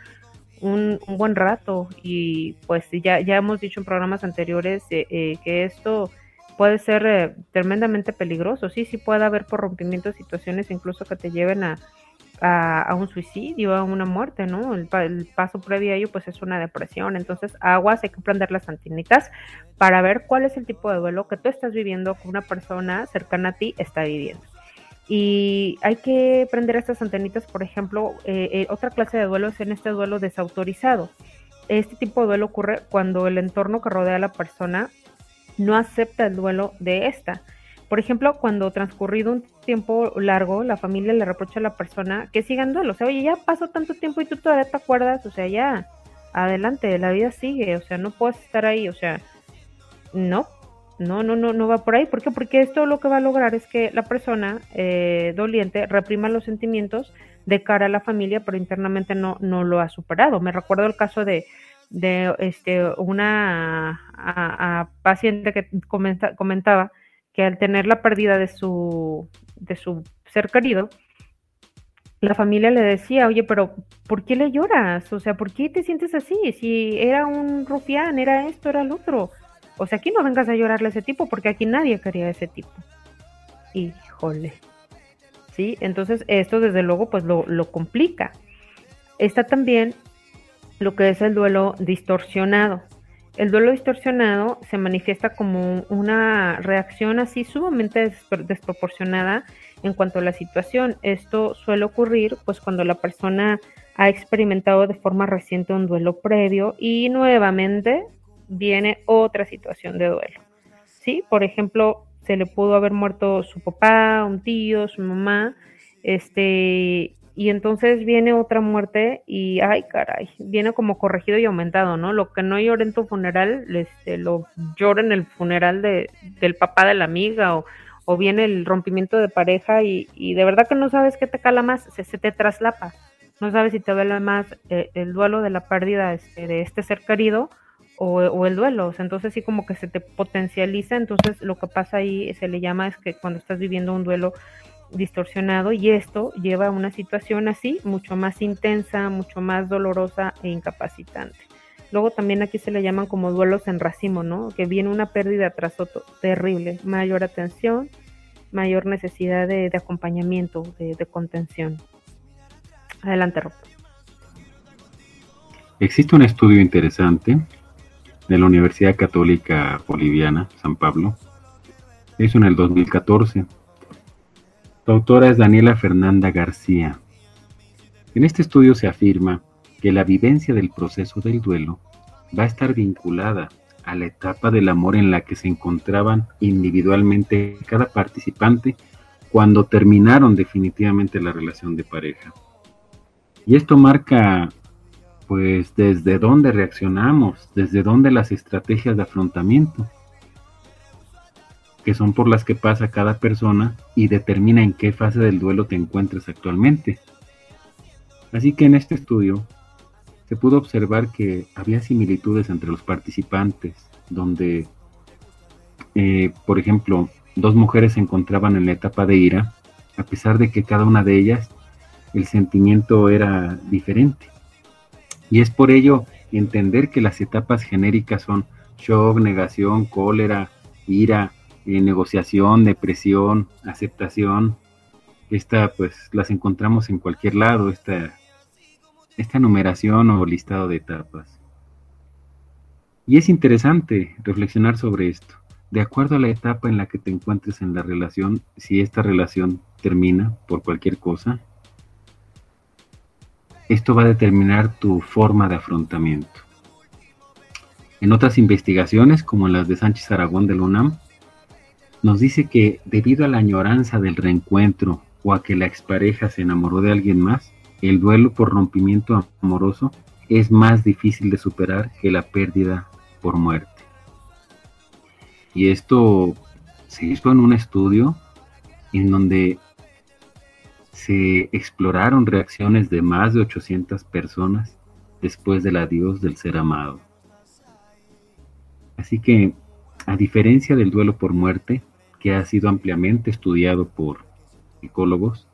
un, buen rato y pues ya, ya hemos dicho en programas anteriores eh, eh, que esto puede ser eh, tremendamente peligroso. Sí, sí puede haber por rompimiento situaciones incluso que te lleven a, a, un suicidio, a una muerte, ¿no? El, paso previo a ello pues es una depresión. Entonces, aguas, hay que prender las antinitas para ver cuál es el tipo de duelo que tú estás viviendo, que una persona cercana a ti está viviendo. Y hay que prender estas antenitas, por ejemplo, eh, eh, otra clase de duelo es en este duelo desautorizado. Este tipo de duelo ocurre cuando el entorno que rodea a la persona no acepta el duelo de esta. Por ejemplo, cuando transcurrido un tiempo largo, la familia le reprocha a la persona que siga en duelo. O sea, oye, ya pasó tanto tiempo y tú todavía te acuerdas. O sea, ya, adelante, la vida sigue. O sea, no puedes estar ahí. O sea, no, no, no, no, no va por ahí. ¿Por qué? Porque esto lo que va a lograr es que la persona eh, doliente reprima los sentimientos de cara a la familia, pero internamente no, no lo ha superado. Me recuerdo el caso de, de este, una paciente que comentaba que al tener la pérdida de su, de su ser querido, la familia le decía, oye, pero ¿por qué le lloras? O sea, ¿por qué te sientes así? Si era un rufián, era esto, era el otro. O sea, aquí no vengas a llorarle a ese tipo porque aquí nadie quería a ese tipo. Híjole. ¿Sí? Entonces esto desde luego pues lo, lo complica. Está también lo que es el duelo distorsionado. El duelo distorsionado se manifiesta como una reacción así sumamente desproporcionada en cuanto a la situación. Esto suele ocurrir pues cuando la persona ha experimentado de forma reciente un duelo previo y nuevamente viene otra situación de duelo. ¿Sí? Por ejemplo, se le pudo haber muerto su papá, un tío, su mamá, este, y entonces viene otra muerte y, ay, caray, viene como corregido y aumentado, ¿no? Lo que no llora en tu funeral, este, lo llora en el funeral de, del papá de la amiga o, o viene el rompimiento de pareja y, y, de verdad que no sabes qué te cala más, se, se te traslapa. No sabes si te duele más eh, el duelo de la pérdida este, de este ser querido o, el duelo. entonces sí como que se te potencializa. Entonces lo que pasa ahí se le llama es que cuando estás viviendo un duelo distorsionado y esto lleva a una situación así mucho más intensa, mucho más dolorosa e incapacitante. Luego también aquí se le llaman como duelos en racimo, ¿no? Que viene una pérdida tras otro, terrible, mayor atención, mayor necesidad de, acompañamiento, de, contención. Adelante, Rob. Existe un estudio interesante de la Universidad Católica Boliviana, San Pablo. Eso en el 2014. Su autora es Daniela Fernanda García. En este estudio se afirma que la vivencia del proceso del duelo va a estar vinculada a la etapa del amor en la que se encontraban individualmente cada participante cuando terminaron definitivamente la relación de pareja. Y esto marca pues desde dónde reaccionamos, desde dónde las estrategias de afrontamiento, que son por las que pasa cada persona y determina en qué fase del duelo te encuentres actualmente. Así que en este estudio se pudo observar que había similitudes entre los participantes, donde, eh, por ejemplo, dos mujeres se encontraban en la etapa de ira, a pesar de que cada una de ellas el sentimiento era diferente. Y es por ello entender que las etapas genéricas son shock, negación, cólera, ira, eh, negociación, depresión, aceptación. Esta pues las encontramos en cualquier lado, esta, esta numeración o listado de etapas. Y es interesante reflexionar sobre esto. De acuerdo a la etapa en la que te encuentres en la relación, si esta relación termina por cualquier cosa, esto va a determinar tu forma de afrontamiento. En otras investigaciones, como las de Sánchez Aragón del UNAM, nos dice que debido a la añoranza del reencuentro o a que la expareja se enamoró de alguien más, el duelo por rompimiento amoroso es más difícil de superar que la pérdida por muerte. Y esto se hizo en un estudio en donde se exploraron reacciones de más de 800 personas después del adiós del ser amado. Así que, a diferencia del duelo por muerte, que ha sido ampliamente estudiado por psicólogos,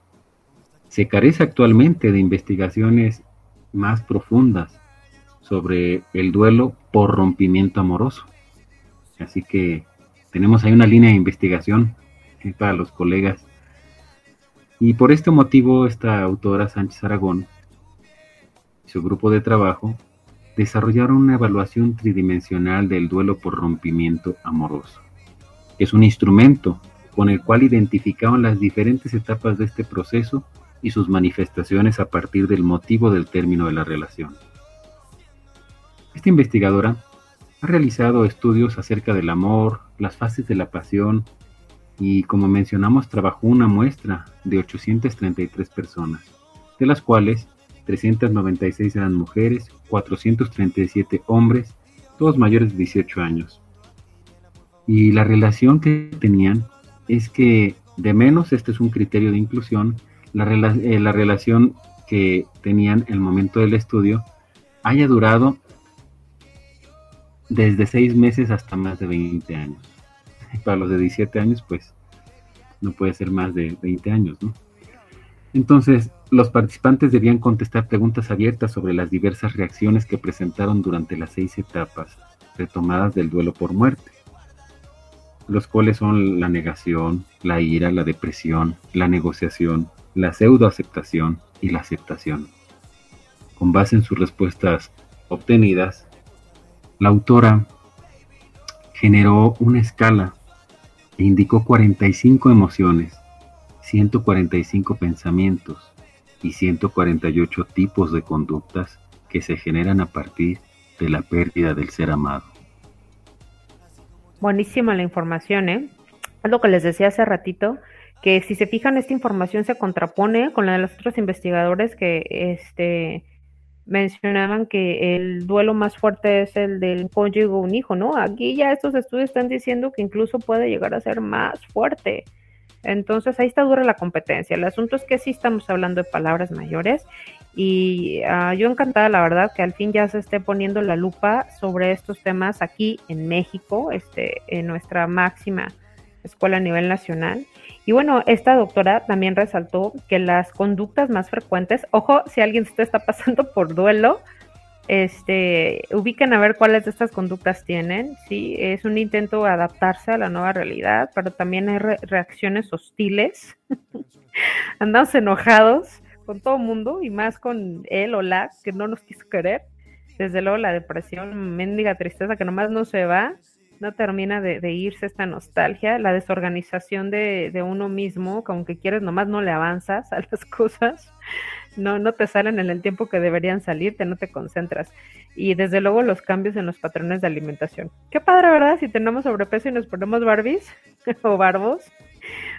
se carece actualmente de investigaciones más profundas sobre el duelo por rompimiento amoroso. Así que tenemos ahí una línea de investigación para los colegas y por este motivo, esta autora Sánchez Aragón y su grupo de trabajo desarrollaron una evaluación tridimensional del duelo por rompimiento amoroso. Es un instrumento con el cual identificaban las diferentes etapas de este proceso y sus manifestaciones a partir del motivo del término de la relación. Esta investigadora ha realizado estudios acerca del amor, las fases de la pasión, y como mencionamos trabajó una muestra de 833 personas, de las cuales 396 eran mujeres, 437 hombres, todos mayores de 18 años. Y la relación que tenían es que de menos, este es un criterio de inclusión, la, eh, la relación que tenían en el momento del estudio haya durado desde 6 meses hasta más de 20 años. para los de 17 años, pues no puede ser más de 20 años, ¿no? Entonces, los participantes debían contestar preguntas abiertas sobre las diversas reacciones que presentaron durante las seis etapas retomadas del duelo por muerte, los cuales son la negación, la ira, la depresión, la negociación, la pseudoaceptación y la aceptación. Con base en sus respuestas obtenidas, la autora generó una escala e indicó 45 emociones, 145 pensamientos y 148 tipos de conductas que se generan a partir de la pérdida del ser amado. Buenísima la información, ¿eh? Es lo que les decía hace ratito, que si se fijan, esta información se contrapone con la de los otros investigadores que este, mencionaban que el duelo más fuerte es el del cónyuge o un hijo, ¿no? Aquí ya estos estudios están diciendo que incluso puede llegar a ser más fuerte. Entonces ahí está dura la competencia. El asunto es que sí estamos hablando de palabras mayores y uh, yo encantada, la verdad, que al fin ya se esté poniendo la lupa sobre estos temas aquí en México, este, en nuestra máxima escuela a nivel nacional. Y bueno, esta doctora también resaltó que las conductas más frecuentes, ojo, si alguien se está pasando por duelo, este, ubiquen a ver cuáles de estas conductas tienen. Sí, es un intento de adaptarse a la nueva realidad, pero también hay reacciones hostiles. Andamos enojados con todo mundo y más con él o la que no nos quiso querer. Desde luego la depresión, mendiga tristeza que nomás no se va no termina de, irse esta nostalgia, la desorganización de, uno mismo, que aunque quieres nomás no le avanzas a las cosas, no, no te salen en el tiempo que deberían salirte, no te concentras. Y desde luego los cambios en los patrones de alimentación. Qué padre, ¿verdad? Si tenemos sobrepeso y nos ponemos Barbies o barbos.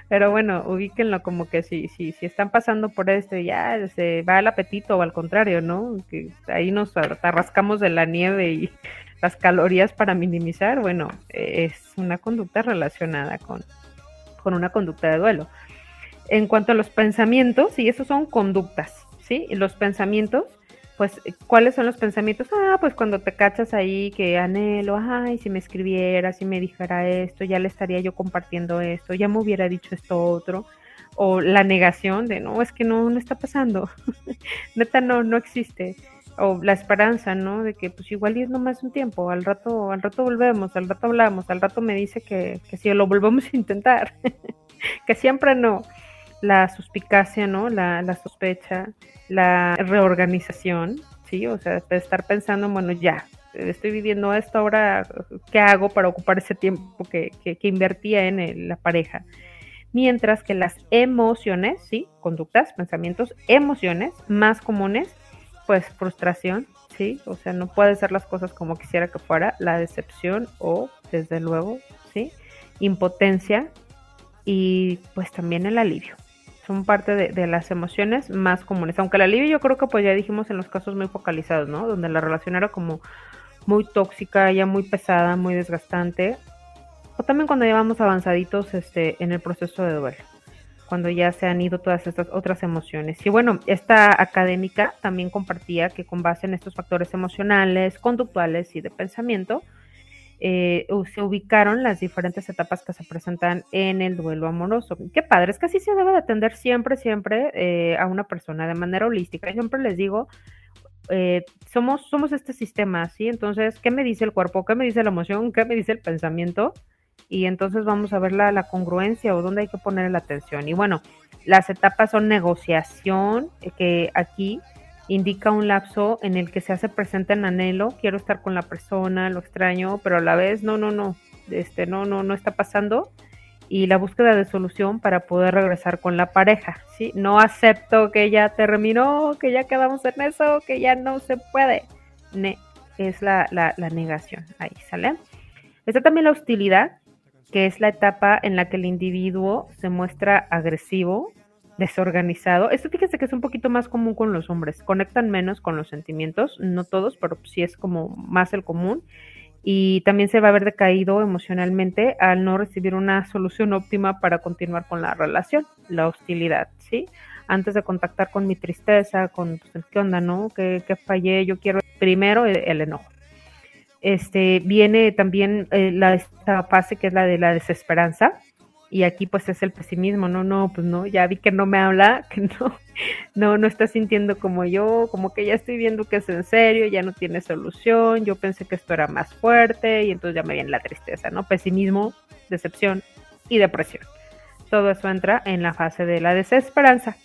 Pero bueno, ubíquenlo como que si, si, si están pasando por esto ya se va el apetito o al contrario, ¿no? Que ahí nos arrascamos de la nieve y las calorías para minimizar, bueno, es una conducta relacionada con, con una conducta de duelo. En cuanto a los pensamientos, y esos son conductas, ¿sí? los pensamientos, pues, ¿cuáles son los pensamientos? Ah, pues cuando te cachas ahí que anhelo, ay, si me escribiera, si me dijera esto, ya le estaría yo compartiendo esto, ya me hubiera dicho esto otro. O la negación de, no, es que no, no está pasando. Neta, no, no existe. O la esperanza, ¿no? De que pues igual y es nomás un tiempo, al rato, al rato volvemos, al rato hablamos, al rato me dice que, que si lo volvemos a intentar, que siempre no la suspicacia, ¿no? La, la, sospecha, la reorganización, ¿sí? O sea, estar pensando, bueno, ya, estoy viviendo esto, ahora, ¿qué hago para ocupar ese tiempo que, que, invertía en la pareja? Mientras que las emociones, ¿sí? Conductas, pensamientos, emociones más comunes, pues frustración, ¿sí? O sea, no puede ser las cosas como quisiera que fuera, la decepción o, desde luego, ¿sí? Impotencia y pues también el alivio, son parte de, de, las emociones más comunes. Aunque el alivio yo creo que pues ya dijimos en los casos muy focalizados, ¿no? Donde la relación era como muy tóxica, ya muy pesada, muy desgastante. O también cuando llevamos avanzaditos este, en el proceso de duelo, cuando ya se han ido todas estas otras emociones. Y bueno, esta académica también compartía que con base en estos factores emocionales, conductuales y de pensamiento, eh, se ubicaron las diferentes etapas que se presentan en el duelo amoroso. Qué padre, es que así se debe de atender siempre, siempre eh, a una persona de manera holística. Yo siempre les digo, eh, somos, somos este sistema, ¿sí? Entonces, ¿qué me dice el cuerpo? ¿Qué me dice la emoción? ¿Qué me dice el pensamiento? Y entonces vamos a ver la, la congruencia o dónde hay que poner la atención. Y bueno, las etapas son negociación, que aquí indica un lapso en el que se hace presente el anhelo, quiero estar con la persona, lo extraño, pero a la vez no, no, no, este, no, no, no está pasando y la búsqueda de solución para poder regresar con la pareja, ¿sí? No acepto que ya terminó, que ya quedamos en eso, que ya no se puede. Es la, la negación, ahí sale. Está también la hostilidad, que es la etapa en la que el individuo se muestra agresivo, desorganizado. Esto fíjese que es un poquito más común con los hombres, conectan menos con los sentimientos, no todos, pero sí es como más el común. Y también se va a ver decaído emocionalmente al no recibir una solución óptima para continuar con la relación, la hostilidad, ¿sí? Antes de contactar con mi tristeza, con pues, qué onda, ¿no? ¿Qué, qué fallé? Yo quiero primero el, el enojo. Este viene también eh, la esta fase que es la de la desesperanza, y aquí pues es el pesimismo, no, no, pues no, ya vi que no me habla, que no, no, no está sintiendo como yo, como que ya estoy viendo que es en serio, ya no tiene solución, yo pensé que esto era más fuerte y entonces ya me viene la tristeza, ¿no? Pesimismo, decepción y depresión. Todo eso entra en la fase de la desesperanza.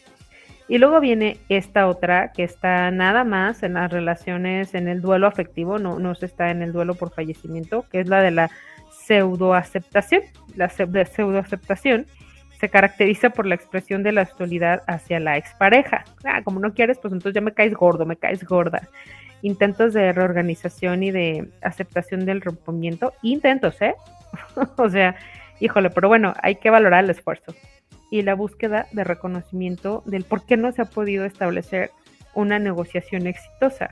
Y luego viene esta otra que está nada más en las relaciones, en el duelo afectivo, no, no se está en el duelo por fallecimiento, que es la de la pseudoaceptación. La pseudoaceptación se caracteriza por la expresión de la hostilidad hacia la expareja. Ah, como no quieres, pues entonces ya me caes gordo, me caes gorda. Intentos de reorganización y de aceptación del rompimiento. Intentos, ¿eh? o sea, híjole, pero bueno, hay que valorar el esfuerzo. Y la búsqueda de reconocimiento del por qué no se ha podido establecer una negociación exitosa.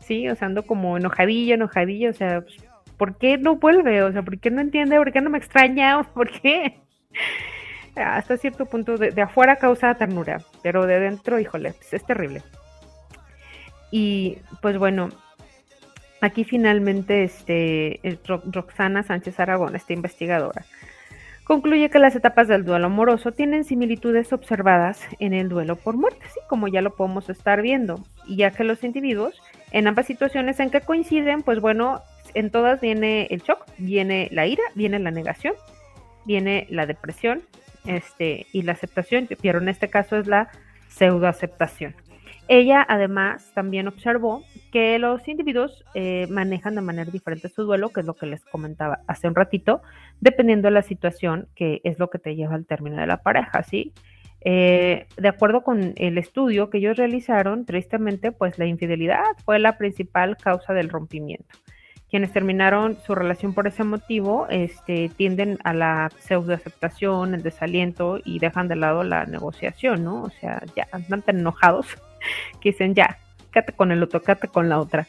Sí, o sea, ando como enojadillo, enojadillo, o sea, pues, ¿por qué no vuelve? O sea, ¿por qué no entiende? ¿Por qué no me extraña? ¿Por qué? Hasta cierto punto de, afuera causa ternura, pero de dentro, híjole, pues es terrible. Y pues bueno, aquí finalmente este, Roxana Sánchez Aragón, esta investigadora, concluye que las etapas del duelo amoroso tienen similitudes observadas en el duelo por muerte, ¿sí? como ya lo podemos estar viendo, y ya que los individuos en ambas situaciones en que coinciden, pues bueno, en todas viene el shock, viene la ira, viene la negación, viene la depresión este, y la aceptación, pero en este caso es la pseudoaceptación. Ella además también observó que los individuos eh, manejan de manera diferente su duelo, que es lo que les comentaba hace un ratito, dependiendo de la situación, que es lo que te lleva al término de la pareja, ¿sí? Eh, de acuerdo con el estudio que ellos realizaron, tristemente, pues la infidelidad fue la principal causa del rompimiento quienes terminaron su relación por ese motivo este, tienden a la pseudoaceptación, el desaliento y dejan de lado la negociación, ¿no? O sea, ya andan tan enojados que dicen, ya, quédate con el otro, quédate con la otra.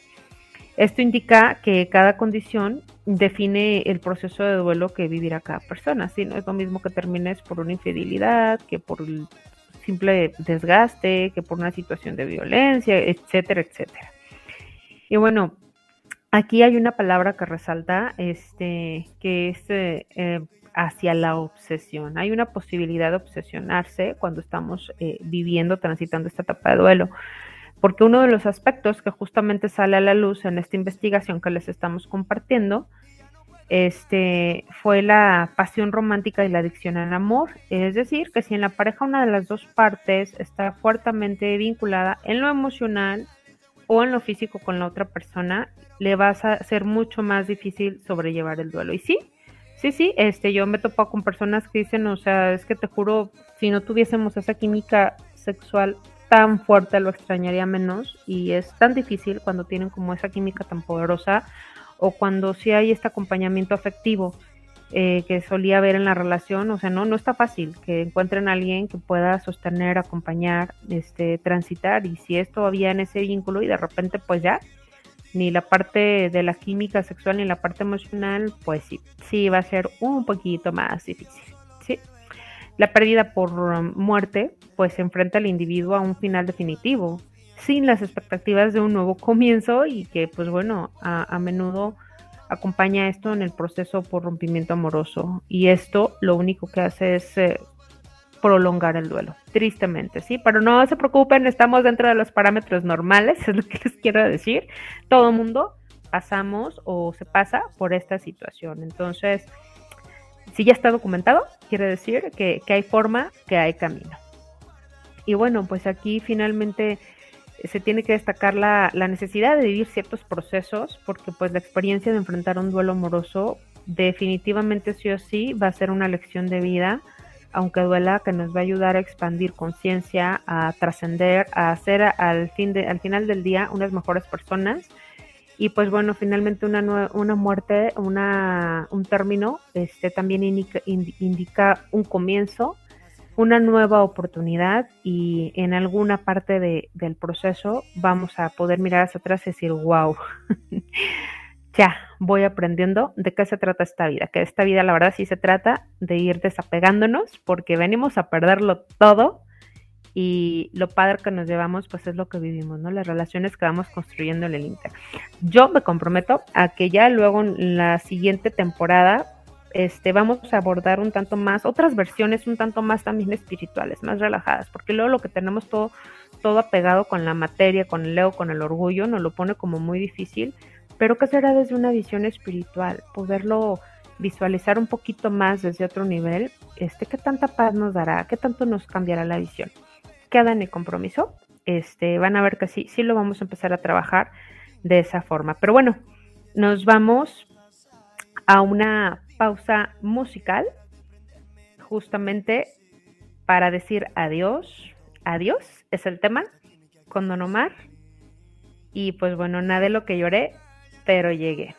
Esto indica que cada condición define el proceso de duelo que vivirá cada persona. ¿sí? No es lo mismo que termines por una infidelidad que por simple desgaste, que por una situación de violencia, etcétera, etcétera. Y bueno, aquí hay una palabra que resalta, este, que es eh, eh, hacia la obsesión. Hay una posibilidad de obsesionarse cuando estamos eh, viviendo, transitando esta etapa de duelo. Porque uno de los aspectos que justamente sale a la luz en esta investigación que les estamos compartiendo, este, fue la pasión romántica y la adicción al amor. Es decir, que si en la pareja una de las dos partes está fuertemente vinculada en lo emocional o en lo físico con la otra persona, le va a ser mucho más difícil sobrellevar el duelo. Y sí, sí, sí, este, yo me topo con personas que dicen, o sea, es que te juro, si no tuviésemos esa química sexual tan fuerte, lo extrañaría menos. Y es tan difícil cuando tienen como esa química tan poderosa o cuando sí hay este acompañamiento afectivo eh, que solía haber en la relación, o sea, no, no está fácil que encuentren a alguien que pueda sostener, acompañar, este, transitar, y si es todavía en ese vínculo y de repente pues ya, ni la parte de la química sexual ni la parte emocional, pues sí, sí va a ser un poquito más difícil, ¿sí? La pérdida por muerte, pues enfrenta al individuo a un final definitivo, sin las expectativas de un nuevo comienzo y que pues bueno, a, menudo acompaña esto en el proceso por rompimiento amoroso y esto lo único que hace es eh, prolongar el duelo, tristemente, ¿sí? Pero no se preocupen, estamos dentro de los parámetros normales, es lo que les quiero decir. Todo mundo pasamos o se pasa por esta situación. Entonces, si ya está documentado, quiere decir que, que hay forma, que hay camino. Y bueno, pues aquí finalmente se tiene que destacar la, necesidad de vivir ciertos procesos, porque pues la experiencia de enfrentar un duelo amoroso definitivamente sí o sí va a ser una lección de vida, aunque duela, que nos va a ayudar a expandir conciencia, a trascender, a hacer al, fin de, al final del día unas mejores personas. Y pues bueno, finalmente una, una muerte, una, un término, este, también indica, indica un comienzo una nueva oportunidad y en alguna parte de, del proceso vamos a poder mirar hacia atrás y decir, wow, ya voy aprendiendo de qué se trata esta vida, que esta vida la verdad sí se trata de ir desapegándonos porque venimos a perderlo todo y lo padre que nos llevamos pues es lo que vivimos, ¿no? Las relaciones que vamos construyendo en el Inter. Yo me comprometo a que ya luego en la siguiente temporada este, vamos a abordar un tanto más, otras versiones un tanto más también espirituales, más relajadas, porque luego lo que tenemos todo, todo apegado con la materia, con el ego, con el orgullo, nos lo pone como muy difícil, pero que será desde una visión espiritual, poderlo visualizar un poquito más desde otro nivel, este, qué tanta paz nos dará, qué tanto nos cambiará la visión. Queda en el compromiso, este, van a ver que sí, sí lo vamos a empezar a trabajar de esa forma. Pero bueno, nos vamos a una pausa musical, justamente para decir adiós. Adiós es el tema con Don Omar. Y pues bueno, nada de lo que lloré, pero llegué.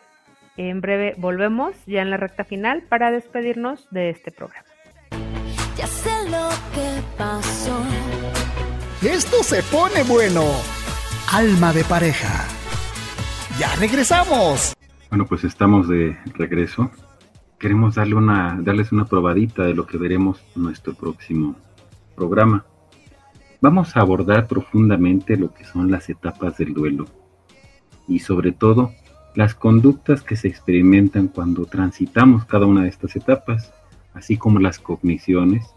En breve volvemos ya en la recta final para despedirnos de este programa. Ya sé lo que pasó. Esto se pone bueno. Alma de pareja. Ya regresamos. Bueno, pues estamos de regreso queremos darle una, darles una probadita de lo que veremos en nuestro próximo programa. Vamos a abordar profundamente lo que son las etapas del duelo y sobre todo las conductas que se experimentan cuando transitamos cada una de estas etapas, así como las cogniciones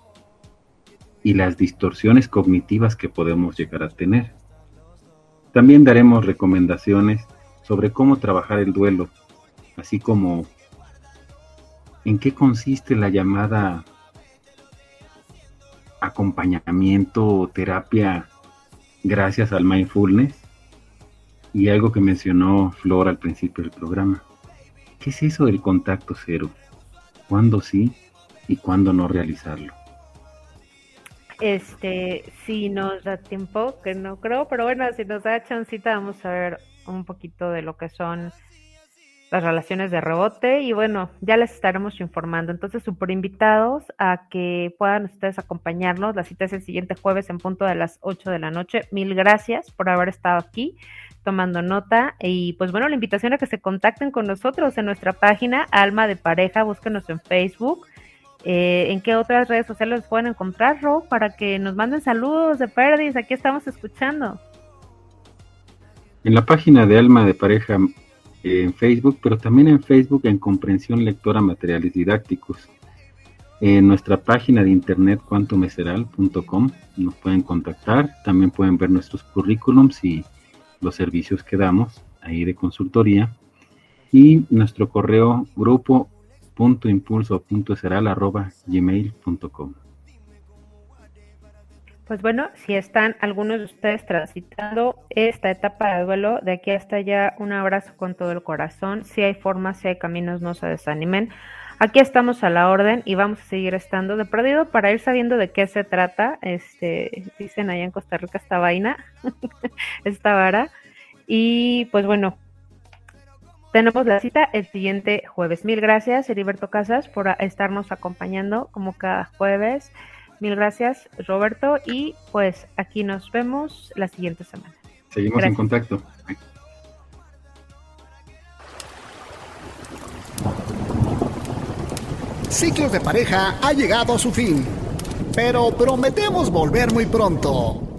y las distorsiones cognitivas que podemos llegar a tener. También daremos recomendaciones sobre cómo trabajar el duelo, así como en qué consiste la llamada acompañamiento o terapia gracias al mindfulness y algo que mencionó Flor al principio del programa. ¿Qué es eso del contacto cero? ¿Cuándo sí y cuándo no realizarlo? Este, si nos da tiempo, que no creo, pero bueno, si nos da chancita, vamos a ver un poquito de lo que son las relaciones de rebote y bueno, ya les estaremos informando. Entonces, súper invitados a que puedan ustedes acompañarnos. La cita es el siguiente jueves en punto de las 8 de la noche. Mil gracias por haber estado aquí tomando nota y pues bueno, la invitación a que se contacten con nosotros en nuestra página Alma de Pareja, búsquenos en Facebook Eh, ¿En qué otras redes sociales pueden encontrar, Ro? Para que nos manden saludos de Perdis. Aquí estamos escuchando. En la página de Alma de Pareja en Facebook, pero también en Facebook en Comprensión Lectora Materiales Didácticos. En nuestra página de internet cuantomeseral.com nos pueden contactar, también pueden ver nuestros currículums y los servicios que damos ahí de consultoría. Y nuestro correo grupo.impulso.seral.gmail.com Pues bueno, si están algunos de ustedes transitando esta etapa de duelo, de aquí hasta allá, un abrazo con todo el corazón. Si hay formas, si hay caminos, no se desanimen. Aquí estamos a la orden y vamos a seguir estando de perdido para ir sabiendo de qué se trata. Este, dicen allá en Costa Rica esta vaina, esta vara. Y pues bueno, tenemos la cita el siguiente jueves. Mil gracias, Heriberto Casas, por estarnos acompañando como cada jueves. Mil gracias, Roberto. Y pues aquí nos vemos la siguiente semana. Seguimos Gracias. en contacto. Ciclos de pareja ha llegado a su fin, pero prometemos volver muy pronto.